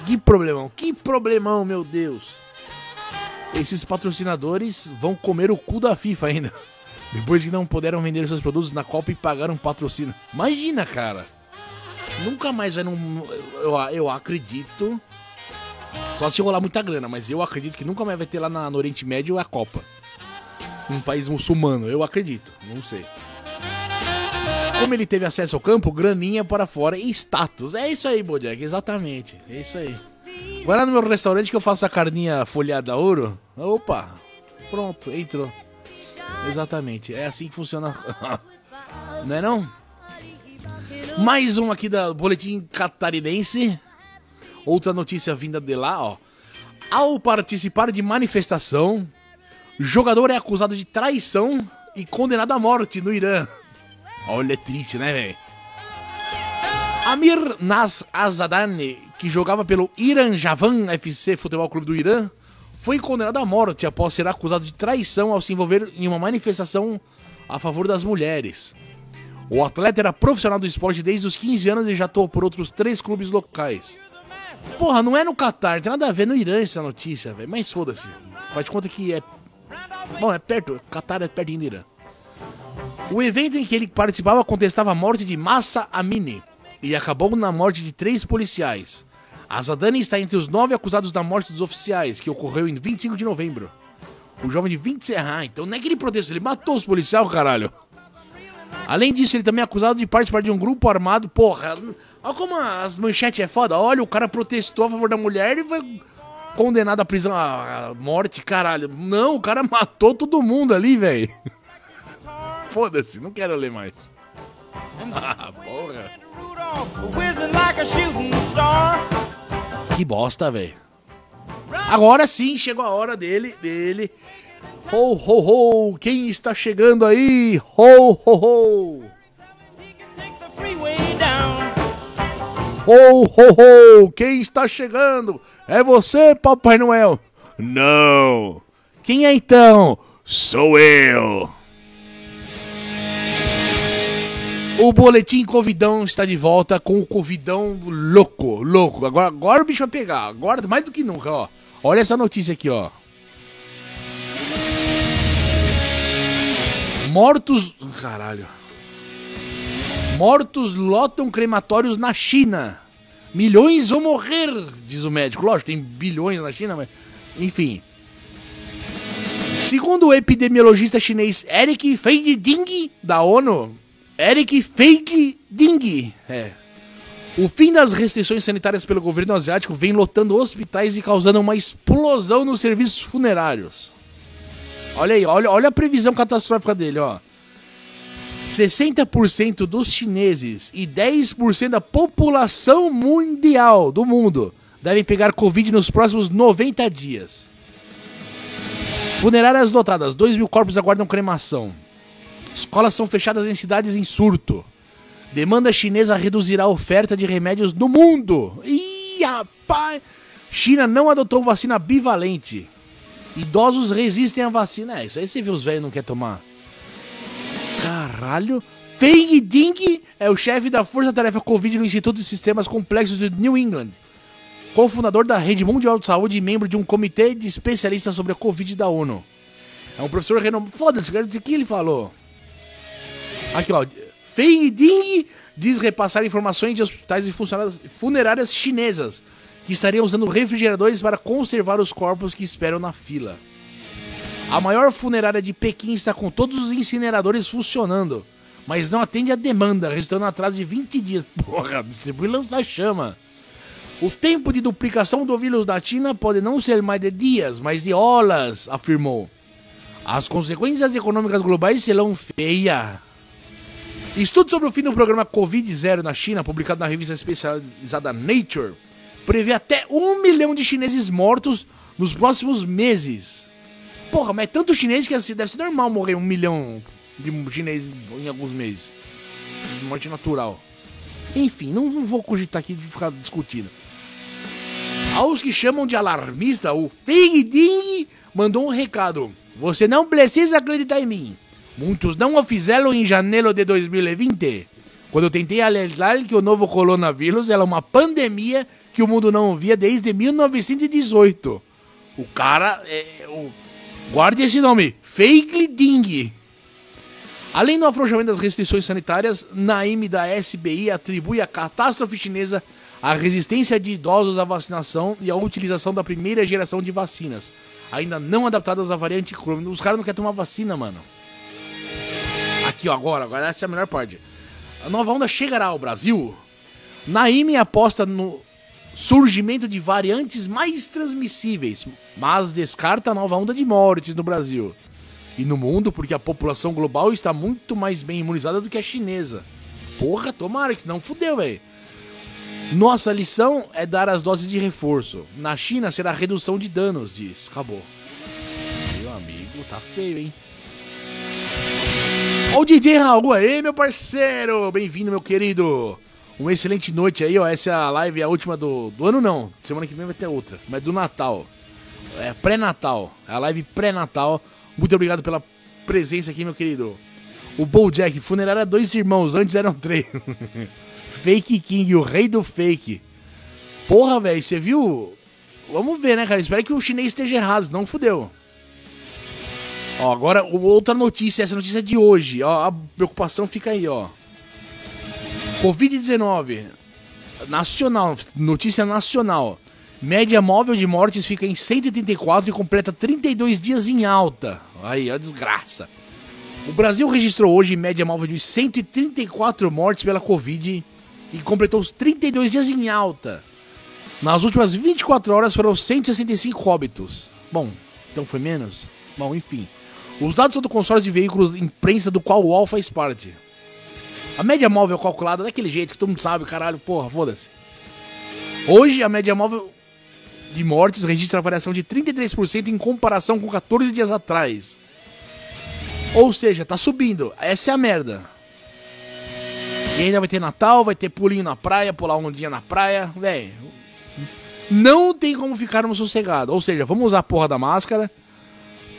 Que problemão, que problemão, meu Deus. Esses patrocinadores vão comer o cu da FIFA ainda. Depois que não puderam vender seus produtos na Copa e pagaram patrocínio. Imagina, cara. Nunca mais vai num. Eu, eu acredito. Só se rolar muita grana, mas eu acredito que nunca mais vai ter lá na, no Oriente Médio a Copa. Um país muçulmano, eu acredito. Não sei. Como ele teve acesso ao campo, graninha para fora e status. É isso aí, Bojack, exatamente. É isso aí. Vai lá no meu restaurante que eu faço a carninha folhada a ouro. Opa, pronto, entrou. Exatamente, é assim que funciona. não é não? Mais um aqui da Boletim Catarinense. Outra notícia vinda de lá, ó. Ao participar de manifestação, jogador é acusado de traição e condenado à morte no Irã. Olha, é triste, né, velho? Amir Nas Azadani, que jogava pelo Iran Javan FC Futebol Clube do Irã, foi condenado à morte após ser acusado de traição ao se envolver em uma manifestação a favor das mulheres. O atleta era profissional do esporte desde os 15 anos e já atuou por outros três clubes locais. Porra, não é no Catar, tem nada a ver no Irã essa notícia, velho. Mas foda-se. Faz de conta que é. Bom, é perto. Catar é pertinho do Irã. O evento em que ele participava contestava a morte de Massa Amini e acabou na morte de três policiais. Azadani está entre os nove acusados da morte dos oficiais, que ocorreu em 25 de novembro. O jovem de 26 ah, então não é que ele protestou, ele matou os policiais, caralho. Além disso, ele também é acusado de participar de um grupo armado. Porra, olha como as manchetes é foda. Olha, o cara protestou a favor da mulher e foi condenado à prisão, à morte, caralho. Não, o cara matou todo mundo ali, velho. Foda-se, não quero ler mais. Ah, porra. Que bosta, velho. Agora sim, chegou a hora dele, dele. Ho, ho, ho! Quem está chegando aí? Ho, ho, ho! Ho, ho, ho! Quem está chegando? É você, Papai Noel? Não! Quem é então? Sou eu! O boletim Covidão está de volta com o Covidão louco, louco. Agora, agora o bicho vai pegar. Agora mais do que nunca, ó. Olha essa notícia aqui, ó. Mortos. Caralho. Mortos lotam crematórios na China. Milhões vão morrer, diz o médico. Lógico, tem bilhões na China, mas. Enfim. Segundo o epidemiologista chinês Eric Feiding, da ONU, Eric Fake Ding. É. O fim das restrições sanitárias pelo governo asiático vem lotando hospitais e causando uma explosão nos serviços funerários. Olha aí, olha, olha a previsão catastrófica dele, ó. 60% dos chineses e 10% da população mundial do mundo devem pegar Covid nos próximos 90 dias. Funerárias lotadas, 2 mil corpos aguardam cremação. Escolas são fechadas em cidades em surto. Demanda chinesa reduzirá a oferta de remédios no mundo. Ih, rapaz! China não adotou vacina bivalente. Idosos resistem à vacina. É, isso aí você viu os velhos não quer tomar. Caralho. Fei Ding é o chefe da Força Tarefa Covid no Instituto de Sistemas Complexos de New England. Cofundador da Rede Mundial de Saúde e membro de um comitê de especialistas sobre a Covid da ONU. É um professor renomado. Foda-se, o que ele falou. Aqui, ó. Fei Ding diz repassar informações de hospitais e funerárias chinesas que estariam usando refrigeradores para conservar os corpos que esperam na fila. A maior funerária de Pequim está com todos os incineradores funcionando, mas não atende a demanda, resultando em atraso de 20 dias. Porra, distribui lança-chama. O tempo de duplicação do vírus na China pode não ser mais de dias, mas de horas, afirmou. As consequências econômicas globais serão feias. Estudo sobre o fim do programa Covid-0 na China, publicado na revista especializada Nature, prevê até um milhão de chineses mortos nos próximos meses. Porra, mas é tanto chinês que assim, deve ser normal morrer um milhão de chineses em alguns meses. Morte natural. Enfim, não, vou cogitar aqui de ficar discutindo. Aos que chamam de alarmista, o Fig Ding mandou um recado. Você não precisa acreditar em mim. Muitos não o fizeram em janeiro de 2020, quando eu tentei alertar que o novo coronavírus era uma pandemia que o mundo não via desde 1918. O cara, é, o, guarde esse nome, Fake Ding. Além do afrouxamento das restrições sanitárias, Naime da SBI atribui a catástrofe chinesa à resistência de idosos à vacinação e à utilização da primeira geração de vacinas, ainda não adaptadas à variante Chrome. Os caras não querem tomar vacina, mano. Aqui, ó, agora, agora essa é a melhor parte. A nova onda chegará ao Brasil. Naime aposta no surgimento de variantes mais transmissíveis, mas descarta a nova onda de mortes no Brasil e no mundo porque a população global está muito mais bem imunizada do que a chinesa. Porra, tomara que senão fudeu, velho. Nossa lição é dar as doses de reforço. Na China será redução de danos, diz. Acabou. Meu amigo, tá feio, hein? Ó o DJ Raul aí, meu parceiro! Bem-vindo, meu querido! Uma excelente noite aí, ó. Essa é a live, a última do, do ano, não. Semana que vem vai ter outra, mas do Natal. É pré-Natal. É a live pré-Natal. Muito obrigado pela presença aqui, meu querido. O Bojack, funerária dois irmãos, antes eram três. fake King, o rei do fake. Porra, velho, você viu? Vamos ver, né, cara? Espero que o chinês esteja errado, não fudeu. Ó, agora outra notícia, essa notícia é de hoje. Ó, a preocupação fica aí, ó. Covid-19 nacional, notícia nacional. Média móvel de mortes fica em 184 e completa 32 dias em alta. Aí, a desgraça. O Brasil registrou hoje média móvel de 134 mortes pela Covid e completou os 32 dias em alta. Nas últimas 24 horas foram 165 óbitos. Bom, então foi menos? Bom, enfim. Os dados são do consórcio de veículos imprensa do qual o UOL faz parte. A média móvel calculada daquele jeito que todo mundo sabe, caralho, porra, foda-se. Hoje a média móvel de mortes registra variação de 33% em comparação com 14 dias atrás. Ou seja, tá subindo. Essa é a merda. E ainda vai ter Natal, vai ter pulinho na praia, pular um dia na praia. Véi, não tem como ficarmos sossegados. Ou seja, vamos usar a porra da máscara,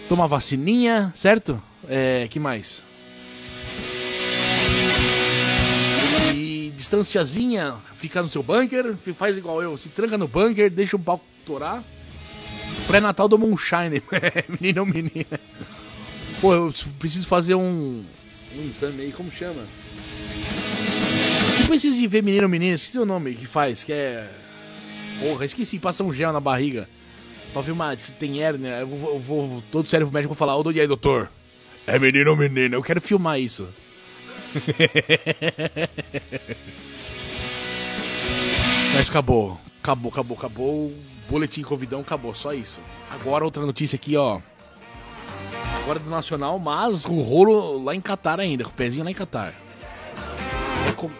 tomar vacininha, certo? É, que mais? E distanciazinha, fica no seu bunker, faz igual eu, se tranca no bunker, deixa um palco estourar. Pré-natal do Moonshine. menino ou menina. Pô, eu preciso fazer um, um exame aí, como chama? Eu preciso de ver menino ou menina, esqueci o nome que faz, que é. Porra, esqueci, passa um gel na barriga. Pra ver uma, se tem hérnia, eu vou, eu vou todo sério pro médico falar, ô, e aí, doutor? É menino ou menina? Eu quero filmar isso. Mas acabou. Acabou, acabou, acabou. Boletim Covidão acabou, só isso. Agora outra notícia aqui, ó. Agora do Nacional, mas o rolo lá em Catar ainda, com o pezinho lá em Catar.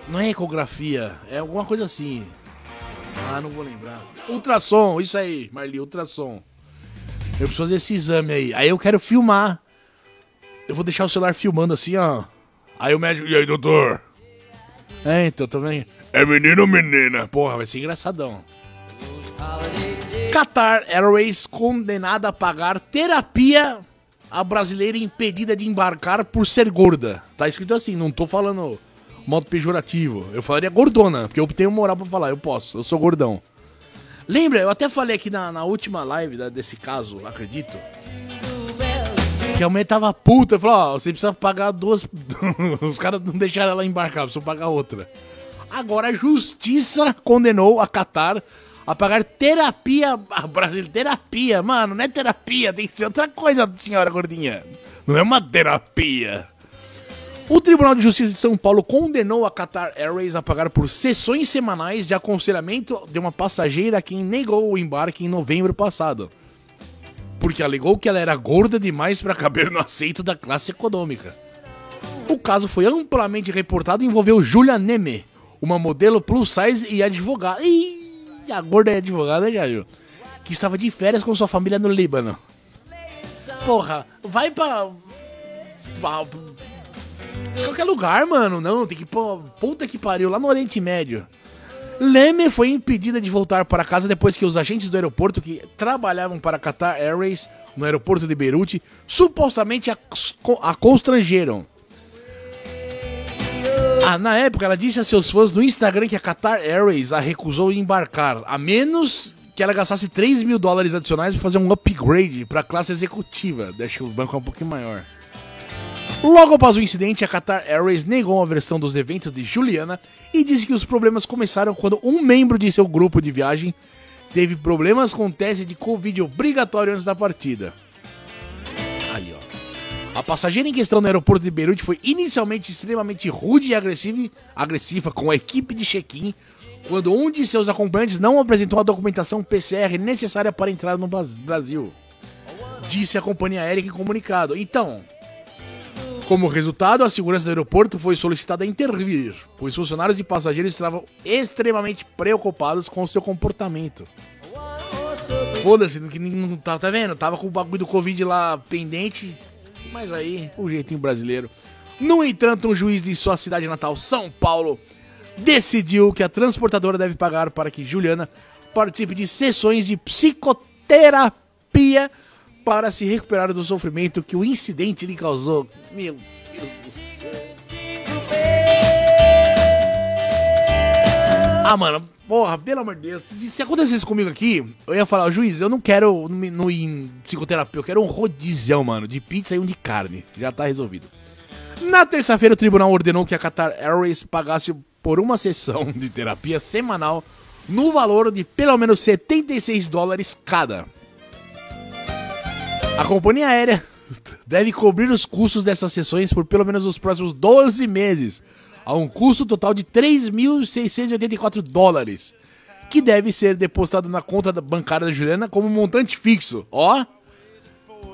Não é ecografia, é alguma coisa assim. Ah, não vou lembrar. Ultrassom, isso aí, Marli, ultrassom. Eu preciso fazer esse exame aí. Aí eu quero filmar. Eu vou deixar o celular filmando assim, ó. Aí o médico, e aí, doutor? É, então também. É menino ou menina? Porra, vai ser engraçadão. Qatar Airways condenada a pagar terapia a brasileira impedida de embarcar por ser gorda. Tá escrito assim, não tô falando modo pejorativo. Eu falaria gordona, porque eu tenho moral pra falar, eu posso, eu sou gordão. Lembra, eu até falei aqui na, na última live da, desse caso, acredito. Que a mulher tava puta, falou, ó, você precisa pagar duas. Os caras não deixaram ela embarcar, precisa pagar outra. Agora a justiça condenou a Qatar a pagar terapia. A Brasil, terapia, mano, não é terapia, tem que ser outra coisa, senhora gordinha. Não é uma terapia. O Tribunal de Justiça de São Paulo condenou a Qatar Airways a pagar por sessões semanais de aconselhamento de uma passageira que negou o embarque em novembro passado. Porque alegou que ela era gorda demais para caber no assento da classe econômica. O caso foi amplamente reportado e envolveu Julia Neme, uma modelo plus size e advogada. Ih, a gorda é advogada, já viu? Que estava de férias com sua família no Líbano. Porra, vai pra. pra- Qualquer lugar, mano. Não, tem que pra. Puta que pariu, lá no Oriente Médio. Leme foi impedida de voltar para casa depois que os agentes do aeroporto que trabalhavam para Qatar Airways no aeroporto de Beirute supostamente a, a constrangeram. Ah, na época, ela disse a seus fãs no Instagram que a Qatar Airways a recusou em embarcar, a menos que ela gastasse 3 mil dólares adicionais para fazer um upgrade para classe executiva. Deixa o banco um pouquinho maior. Logo após o incidente, a Qatar Airways negou a versão dos eventos de Juliana e disse que os problemas começaram quando um membro de seu grupo de viagem teve problemas com teste de Covid obrigatório antes da partida. Aí, ó. A passageira em questão no aeroporto de Beirute foi inicialmente extremamente rude e agressiva, agressiva com a equipe de check-in quando um de seus acompanhantes não apresentou a documentação PCR necessária para entrar no Brasil. Disse a companhia aérea em comunicado. Então, como resultado, a segurança do aeroporto foi solicitada a intervir, pois funcionários e passageiros estavam extremamente preocupados com o seu comportamento. Foda-se, que não tá, tá vendo? Tava com o bagulho do Covid lá pendente, mas aí, o jeitinho brasileiro. No entanto, um juiz de sua cidade natal, São Paulo, decidiu que a transportadora deve pagar para que Juliana participe de sessões de psicoterapia para se recuperar do sofrimento que o incidente lhe causou. Meu Deus do céu. Ah, mano, porra, pelo amor de Deus. Se, se acontecesse comigo aqui, eu ia falar, juiz, eu não quero no, em psicoterapia, eu quero um rodizão, mano, de pizza e um de carne. Já tá resolvido. Na terça-feira, o tribunal ordenou que a Qatar Airways pagasse por uma sessão de terapia semanal no valor de pelo menos 76 dólares cada. A companhia aérea deve cobrir os custos dessas sessões por pelo menos os próximos 12 meses, a um custo total de 3.684 dólares, que deve ser depositado na conta bancária da Juliana como montante fixo. Ó,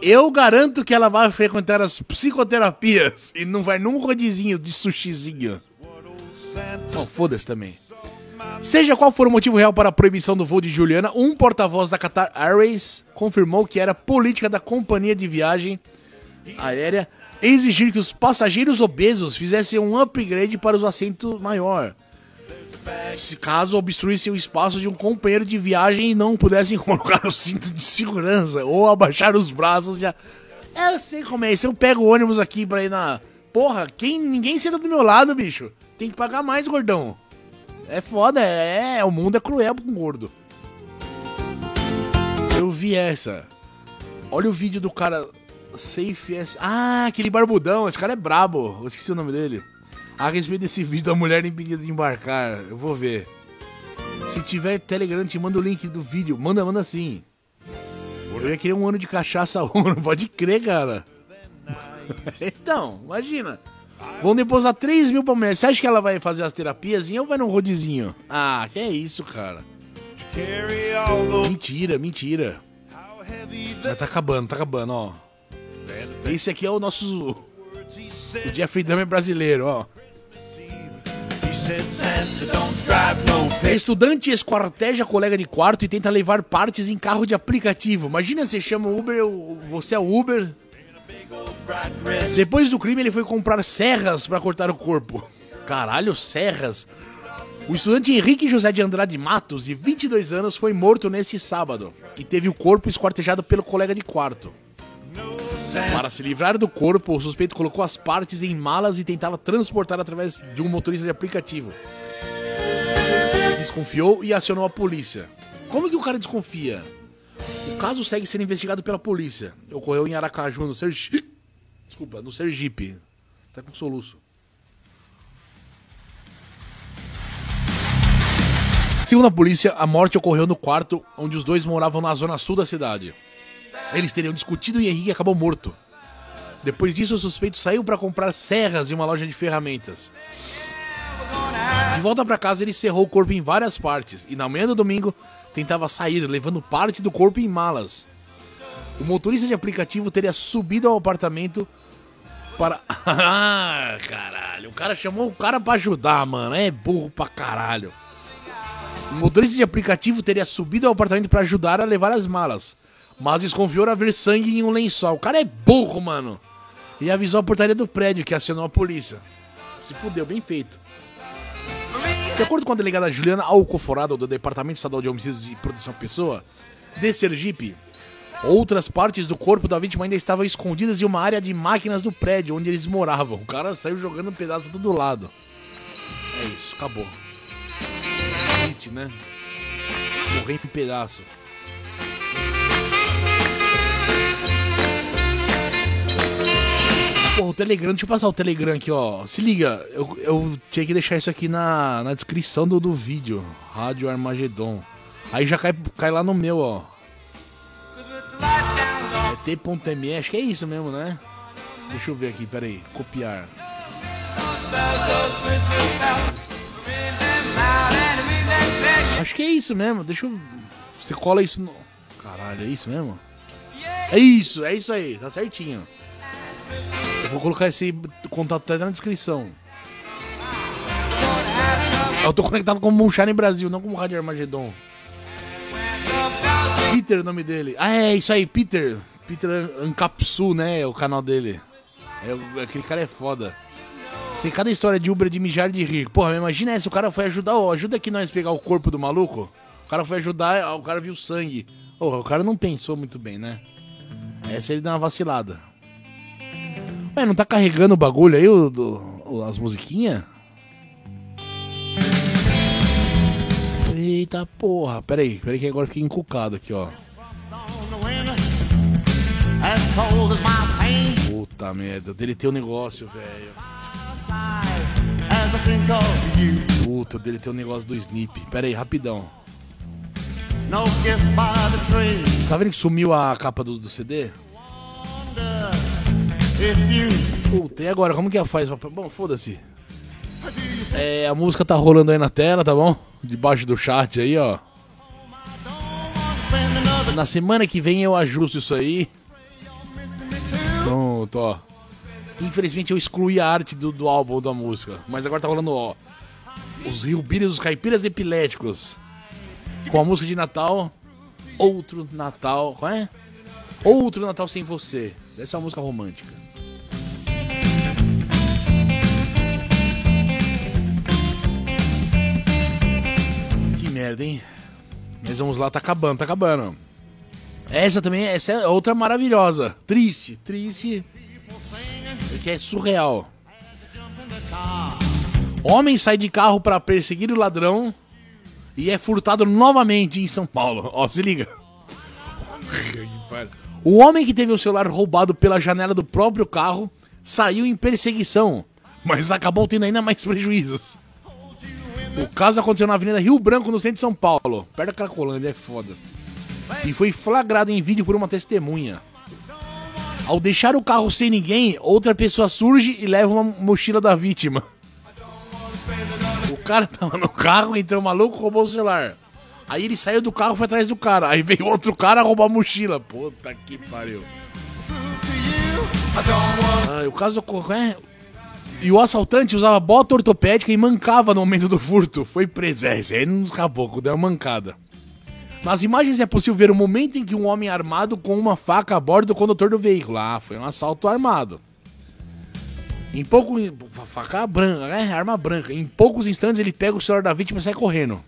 eu garanto que ela vai frequentar as psicoterapias e não vai num rodizinho de sushizinho. Não, foda-se também. Seja qual for o motivo real para a proibição do voo de Juliana, um porta-voz da Qatar Airways confirmou que era política da companhia de viagem aérea exigir que os passageiros obesos fizessem um upgrade para os assentos maior. Se caso obstruíssem o espaço de um companheiro de viagem e não pudessem colocar o cinto de segurança ou abaixar os braços já. É, eu sei como é isso. Eu pego o ônibus aqui pra ir na. Porra, quem, ninguém senta do meu lado, bicho. Tem que pagar mais, gordão. É foda, é. O mundo é cruel com gordo. Eu vi essa. Olha o vídeo do cara. Safe S. Ah, aquele barbudão. Esse cara é brabo. Eu esqueci o nome dele. A respeito desse vídeo, a mulher impedida de embarcar. Eu vou ver. Se tiver Telegram, te manda o link do vídeo. Manda, manda sim. Eu ia querer um ano de cachaça ouro. Pode crer, cara. então, imagina. Vão depositar 3 mil pra mulher. Você acha que ela vai fazer as terapias ou vai num rodizinho? Ah, que é isso, cara. Mentira, mentira. Mas the tá acabando, tá acabando, ó. Esse aqui é o nosso. O Jeffrey Dahmer brasileiro, ó. Pet. Estudante esquarteja colega de quarto e tenta levar partes em carro de aplicativo. Imagina você chama o Uber, você é o Uber. Depois do crime, ele foi comprar serras pra cortar o corpo. Caralho, serras. O estudante Henrique José de Andrade Matos, de 22 anos, foi morto nesse sábado e teve o corpo esquartejado pelo colega de quarto. Para se livrar do corpo, o suspeito colocou as partes em malas e tentava transportar através de um motorista de aplicativo. Desconfiou e acionou a polícia. Como que o cara desconfia? O caso segue sendo investigado pela polícia. Ocorreu em Aracaju, no Sergipe. Desculpa, no Sergipe. Tá com soluço. Segundo a polícia, a morte ocorreu no quarto onde os dois moravam na zona sul da cidade. Eles teriam discutido e Henrique acabou morto. Depois disso, o suspeito saiu para comprar serras em uma loja de ferramentas. De volta para casa, ele cerrou o corpo em várias partes e na manhã do domingo tentava sair, levando parte do corpo em malas. O motorista de aplicativo teria subido ao apartamento para. Ah, caralho. O cara chamou o cara pra ajudar, mano. É burro pra caralho. O motorista de aplicativo teria subido ao apartamento para ajudar a levar as malas. Mas desconfiou haver sangue em um lençol. O cara é burro, mano. E avisou a portaria do prédio que acionou a polícia. Se fudeu, bem feito. De acordo com a delegada Juliana Alcoforado do Departamento Estadual de Homicídios e Proteção à Pessoa, de Sergipe, outras partes do corpo da vítima ainda estavam escondidas em uma área de máquinas do prédio onde eles moravam. O cara saiu jogando um pedaço todo lado. É isso, acabou. Triste, né? Morrer em pedaço. Porra, o Telegram, deixa eu passar o Telegram aqui, ó. Se liga, eu, eu tinha que deixar isso aqui na, na descrição do, do vídeo. Rádio Armagedon. Aí já cai, cai lá no meu, ó. É t.me, acho que é isso mesmo, né? Deixa eu ver aqui, peraí. Copiar. Acho que é isso mesmo. Deixa eu. Você cola isso no. Caralho, é isso mesmo? É isso, é isso aí, tá certinho. Vou colocar esse contato até na descrição. Eu tô conectado com o Moonshine Brasil, não com o Rádio Armagedon. Peter, o nome dele. Ah, é isso aí, Peter. Peter Ancapsu, né? É o canal dele. É, aquele cara é foda. Sei cada história de Uber de mijar de rir. Porra, imagina essa, o cara foi ajudar, ó, ajuda aqui nós pegar o corpo do maluco. O cara foi ajudar, o cara viu sangue. Porra, o cara não pensou muito bem, né? Essa ele deu uma vacilada. Ué, não tá carregando o bagulho aí, o, do, as musiquinhas? Eita porra, peraí, peraí que agora fiquei encucado aqui, ó. Puta merda, deletei o negócio, velho. Puta, eu deletei o negócio do Snip. Pera aí, rapidão. Tá vendo que sumiu a capa do, do CD? You Puta, e agora? Como que ela faz? pra- Bom, foda-se. É, a música tá rolando aí na tela, tá bom? Debaixo do chat aí, ó. Na semana que vem eu ajusto isso aí. Pronto, ó. Infelizmente eu excluí a arte do, do álbum da música. Mas agora tá rolando, ó. Os Hillbillies, os caipiras epiléticos. Com a música de Natal. Outro Natal. Qual é? Outro Natal sem você. Essa é uma música romântica. Merda, hein? Mas vamos lá, tá acabando, tá acabando. Essa também, essa é outra maravilhosa. Triste, triste. Que é surreal. Homem sai de carro pra perseguir o ladrão e é furtado novamente em São Paulo. Ó, se liga. O homem que teve o celular roubado pela janela do próprio carro saiu em perseguição, mas acabou tendo ainda mais prejuízos. O caso aconteceu na Avenida Rio Branco, no centro de São Paulo, perto da Cracolândia, é foda. E foi flagrado em vídeo por uma testemunha. Ao deixar o carro sem ninguém, outra pessoa surge e leva uma mochila da vítima. O cara tava no carro, entrou maluco, roubou o celular. Aí ele saiu do carro foi atrás do cara. Aí veio outro cara roubar a mochila. Puta que pariu. Ah, o caso ocorreu. E o assaltante usava bota ortopédica e mancava no momento do furto. Foi preso. É, esse aí não escapou, deu uma mancada. Nas imagens é possível ver o momento em que um homem armado com uma faca aborda o condutor do veículo. Ah, foi um assalto armado. Em pouco. fa- Faca branca, né? Arma branca. Em poucos instantes ele pega o celular da vítima e sai correndo.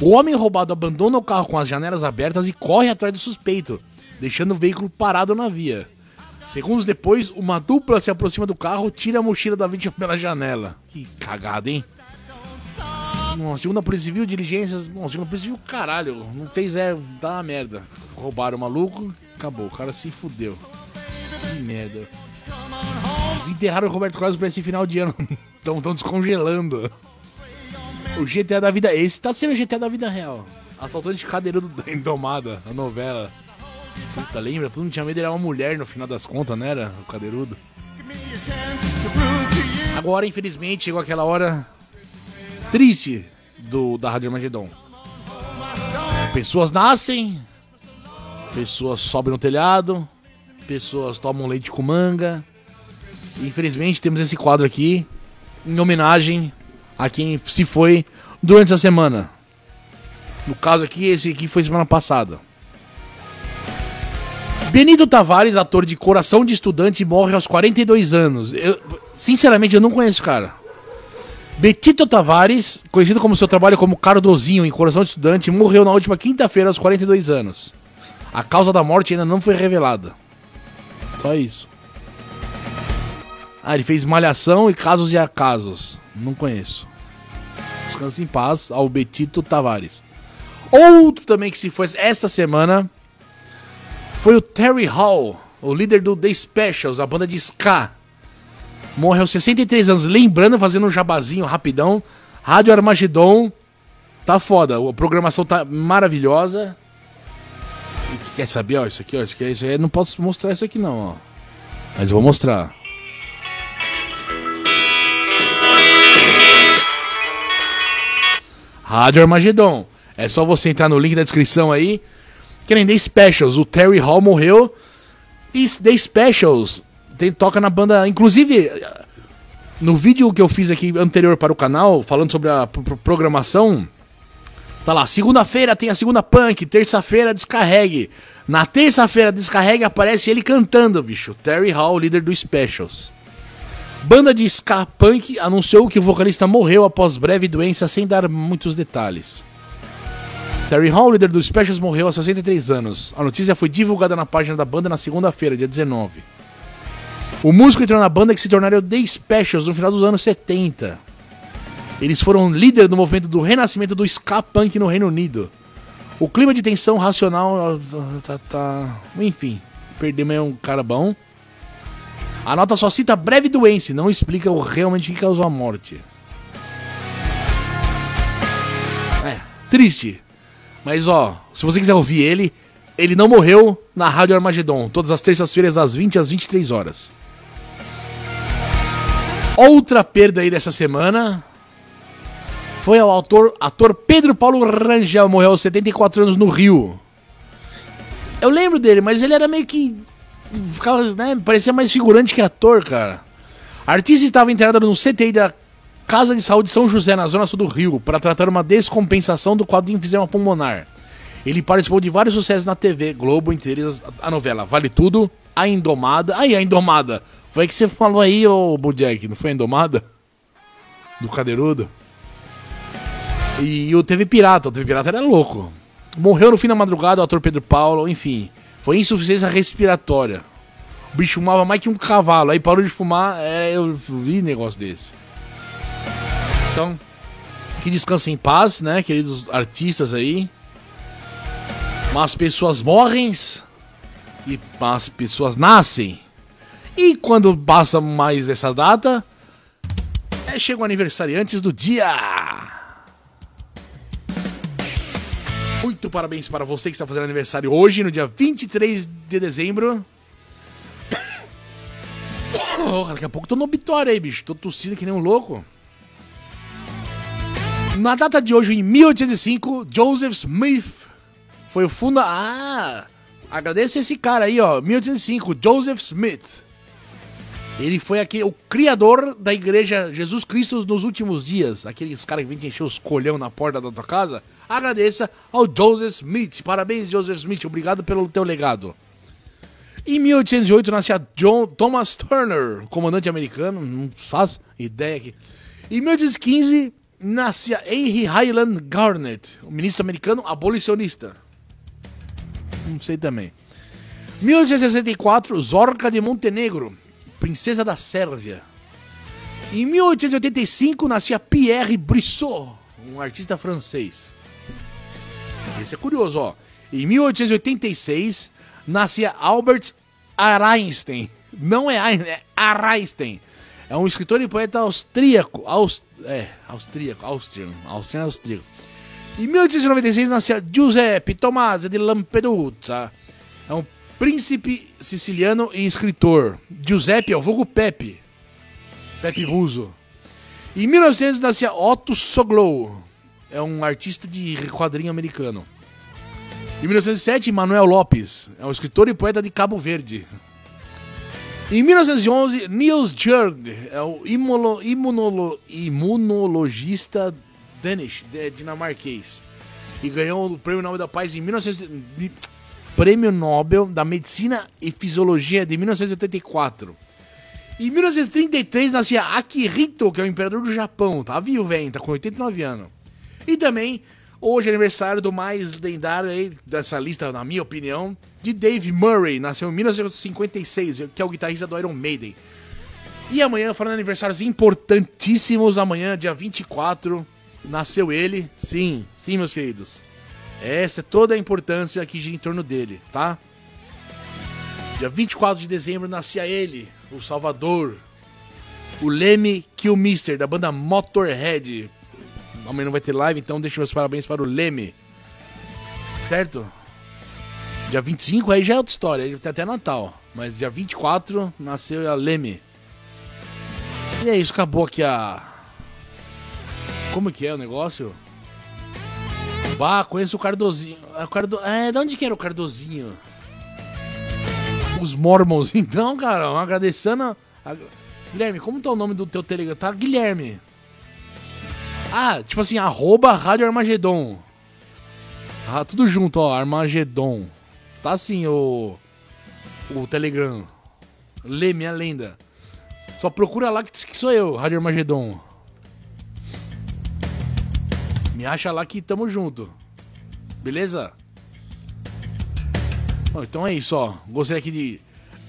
O homem roubado abandona o carro com as janelas abertas e corre atrás do suspeito, deixando o veículo parado na via. Segundos depois, uma dupla se aproxima do carro, tira a mochila da vítima pela janela. Que cagada, hein? Bom, segundo a Polícia Civil, diligências. Bom, segundo a Polícia Civil, caralho, não fez é. dá uma merda. Roubaram o maluco, acabou, o cara se fudeu. Que merda. Desenterraram o Roberto Carlos pra esse final de ano. Estão descongelando. O GTA da vida. Esse tá sendo o GTA da vida real. Assaltante de cadeirudo da Indomada, a novela. Puta, lembra? Todo mundo tinha medo, era uma mulher no final das contas, não era? O cadeirudo. Agora, infelizmente, chegou aquela hora triste do, da Rádio Armagedon. Pessoas nascem, pessoas sobem no telhado, pessoas tomam leite com manga. Infelizmente, temos esse quadro aqui em homenagem a quem se foi durante a semana. No caso aqui, esse aqui foi semana passada. Benito Tavares, ator de Coração de Estudante, morre aos 42 anos. Eu, sinceramente, eu não conheço o cara. Betito Tavares, conhecido como seu trabalho como Cardozinho em Coração de Estudante, morreu na última quinta-feira aos 42 anos. A causa da morte ainda não foi revelada. Só isso. Ah, ele fez Malhação e Casos e Acasos. Não conheço. Descanse em paz ao Betito Tavares. Outro também que se foi esta semana foi o Terry Hall, o líder do The Specials, a banda de ska. Morreu aos 63 anos. Lembrando, fazendo um jabazinho rapidão. Rádio Armagedon. Tá foda. A programação tá maravilhosa. Quer saber, ó, isso aqui, ó, isso aqui, isso não posso mostrar isso aqui não, ó. Mas eu vou mostrar. Rádio Armagedon. É só você entrar no link da descrição aí. Que nem The Specials. O Terry Hall morreu. E The Specials tem, toca na banda. Inclusive, no vídeo que eu fiz aqui anterior para o canal, falando sobre a pro- pro- programação. Tá lá, segunda-feira tem a segunda punk, terça-feira descarregue. Na terça-feira descarregue aparece ele cantando, bicho. Terry Hall, líder do Specials. Banda de ska punk anunciou que o vocalista morreu após breve doença sem dar muitos detalhes. Terry Hall, líder do Specials, morreu aos 63 anos. A notícia foi divulgada na página da banda na segunda-feira, dia 19. O músico entrou na banda que se tornaria o The Specials no final dos anos 70. Eles foram líder do movimento do renascimento do ska punk no Reino Unido. O clima de tensão racional tá, tá- enfim, perdemos aí um cara bom. A nota só cita breve doença, não explica o realmente que causou a morte. É, triste. Mas ó, se você quiser ouvir ele, ele não morreu na Rádio Armagedon, todas as terças-feiras às 20 às 23 horas. Outra perda aí dessa semana foi ao autor, ator Pedro Paulo Rangel, morreu aos 74 anos no Rio. Eu lembro dele, mas ele era meio que. Ficava, né, parecia mais figurante que ator, cara. A artista estava internada no CTI da Casa de Saúde São José, na zona sul do Rio, para tratar uma descompensação do quadro de enfisema pulmonar. Ele participou de vários sucessos na TV Globo, entre eles a novela Vale Tudo, A Indomada. Aí, A Indomada. Foi que você falou aí, ô Bojack, não foi a Indomada? Do Cadeirudo? E o TV Pirata, o TV Pirata era louco. Morreu no fim da madrugada o ator Pedro Paulo, enfim. Foi insuficiência respiratória. O bicho fumava mais que um cavalo, aí parou de fumar, é, eu vi negócio desse. Então, que descansem em paz, né, queridos artistas aí. Mas pessoas morrem e as pessoas nascem. E quando passa mais essa data, é, chega o aniversariantes do dia. Muito parabéns para você que está fazendo aniversário hoje, no dia 23 de dezembro. Oh, daqui a pouco tô no obituário aí, bicho. Tô tossindo que nem um louco. Na data de hoje, em 1805, Joseph Smith foi o funda... Ah! Agradeço esse cara aí, ó. 1805, Joseph Smith. Ele foi aqui, o criador da igreja Jesus Cristo nos últimos dias. Aqueles caras que vêm te encher os colhão na porta da tua casa. Agradeça ao Joseph Smith. Parabéns, Joseph Smith. Obrigado pelo teu legado. Em 1808 nascia John Thomas Turner, comandante americano. Não faço ideia aqui. Em 1815 nascia Henry Highland Garnet, o ministro americano abolicionista. Não sei também. 1864, Zorca de Montenegro, princesa da Sérvia. Em 1885 nascia Pierre Brissot, um artista francês. Esse é curioso, ó. Em 1886 nascia Albert Einstein. Não é Einstein, é Einstein. É um escritor e poeta austríaco. Aust... É, austríaco, austriano. Austriano austríaco. Em 1896 nascia Giuseppe Tommaso de Lampedusa. É um príncipe siciliano e escritor. Giuseppe, é o vulgo Pepe. Pepe Buzo. Em 1900 nascia Otto Soglow. É um artista de quadrinho americano. Em 1907, Manuel Lopes. É um escritor e poeta de Cabo Verde. Em 1911, Niels Jørg. É o imulo, imunolo, imunologista Danish, dinamarquês. E ganhou o Prêmio Nobel da Paz em 1900, Prêmio Nobel da Medicina e Fisiologia de 1984. Em 1933 nascia Akihito, que é o imperador do Japão. Tá vivo, velho, tá com 89 anos. E também, hoje é aniversário do mais lendário aí dessa lista, na minha opinião, de Dave Murray. Nasceu em 1956, que é o guitarrista do Iron Maiden. E amanhã, falando aniversários importantíssimos, amanhã, dia 24, nasceu ele. Sim, sim, meus queridos. Essa é toda a importância gira em torno dele, tá? Dia 24 de dezembro nascia ele, o Salvador, o Leme Killmister, da banda Motorhead. Amanhã não vai ter live, então deixa meus parabéns para o Leme. Certo? Dia 25 aí já é outra história, aí tem até Natal. Mas dia 24 nasceu a Leme. E é isso, acabou aqui a. Como que é o negócio? Bah, conheço o Cardozinho. É, o Cardo... é, de onde que era o Cardozinho? Os Mormons. Então, cara, agradecendo. a- Guilherme, como tá o nome do teu Telegram? Tá Guilherme. Ah, tipo assim, arroba Rádio Armagedon. Ah, tudo junto, ó, Armagedon. Tá assim o. O Telegram. Lê minha lenda. Só procura lá que que sou eu, Rádio Armagedon. Me acha lá que tamo junto. Beleza? Bom, então é isso, ó. Gostaria aqui de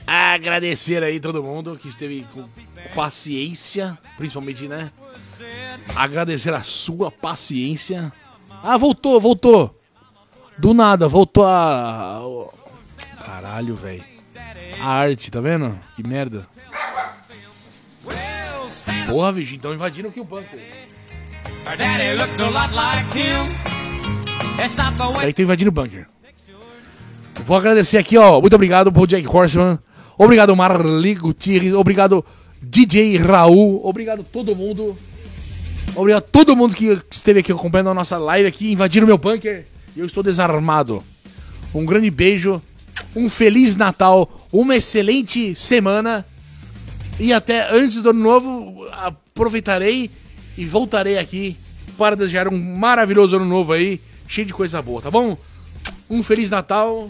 agradecer aí todo mundo que esteve com paciência, principalmente, né? Agradecer a sua paciência. Ah, voltou, voltou. Do nada, voltou a. Caralho, velho. A arte, tá vendo? Que merda. Porra, bicho, então invadiram aqui o banco. Her daddy looked a lot like him. It's not the way Peraí, tô invadindo o bunker. Vou agradecer aqui, ó. Muito obrigado pro Jack Horseman. Obrigado, Marli Gutierrez. Obrigado, DJ Raul. Obrigado todo mundo. Obrigado a todo mundo que esteve aqui acompanhando a nossa live aqui. Invadiram meu bunker. Eu estou desarmado. Um grande beijo. Um feliz Natal. Uma excelente semana. E até antes do ano novo, aproveitarei e voltarei aqui para desejar um maravilhoso ano novo aí, cheio de coisa boa, tá bom? Um feliz Natal.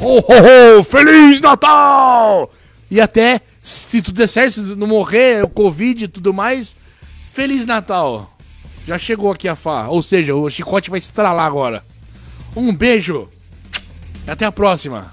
Ho, ho, ho! Feliz Natal! E até, se tudo der certo, se não morrer, o Covid e tudo mais, Feliz Natal! Já chegou aqui a Fá, ou seja, o chicote vai estralar agora. Um beijo! Até a próxima!